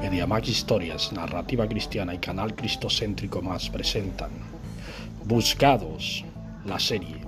Mediamax Historias, Narrativa Cristiana y Canal Cristocéntrico Más presentan Buscados, la serie.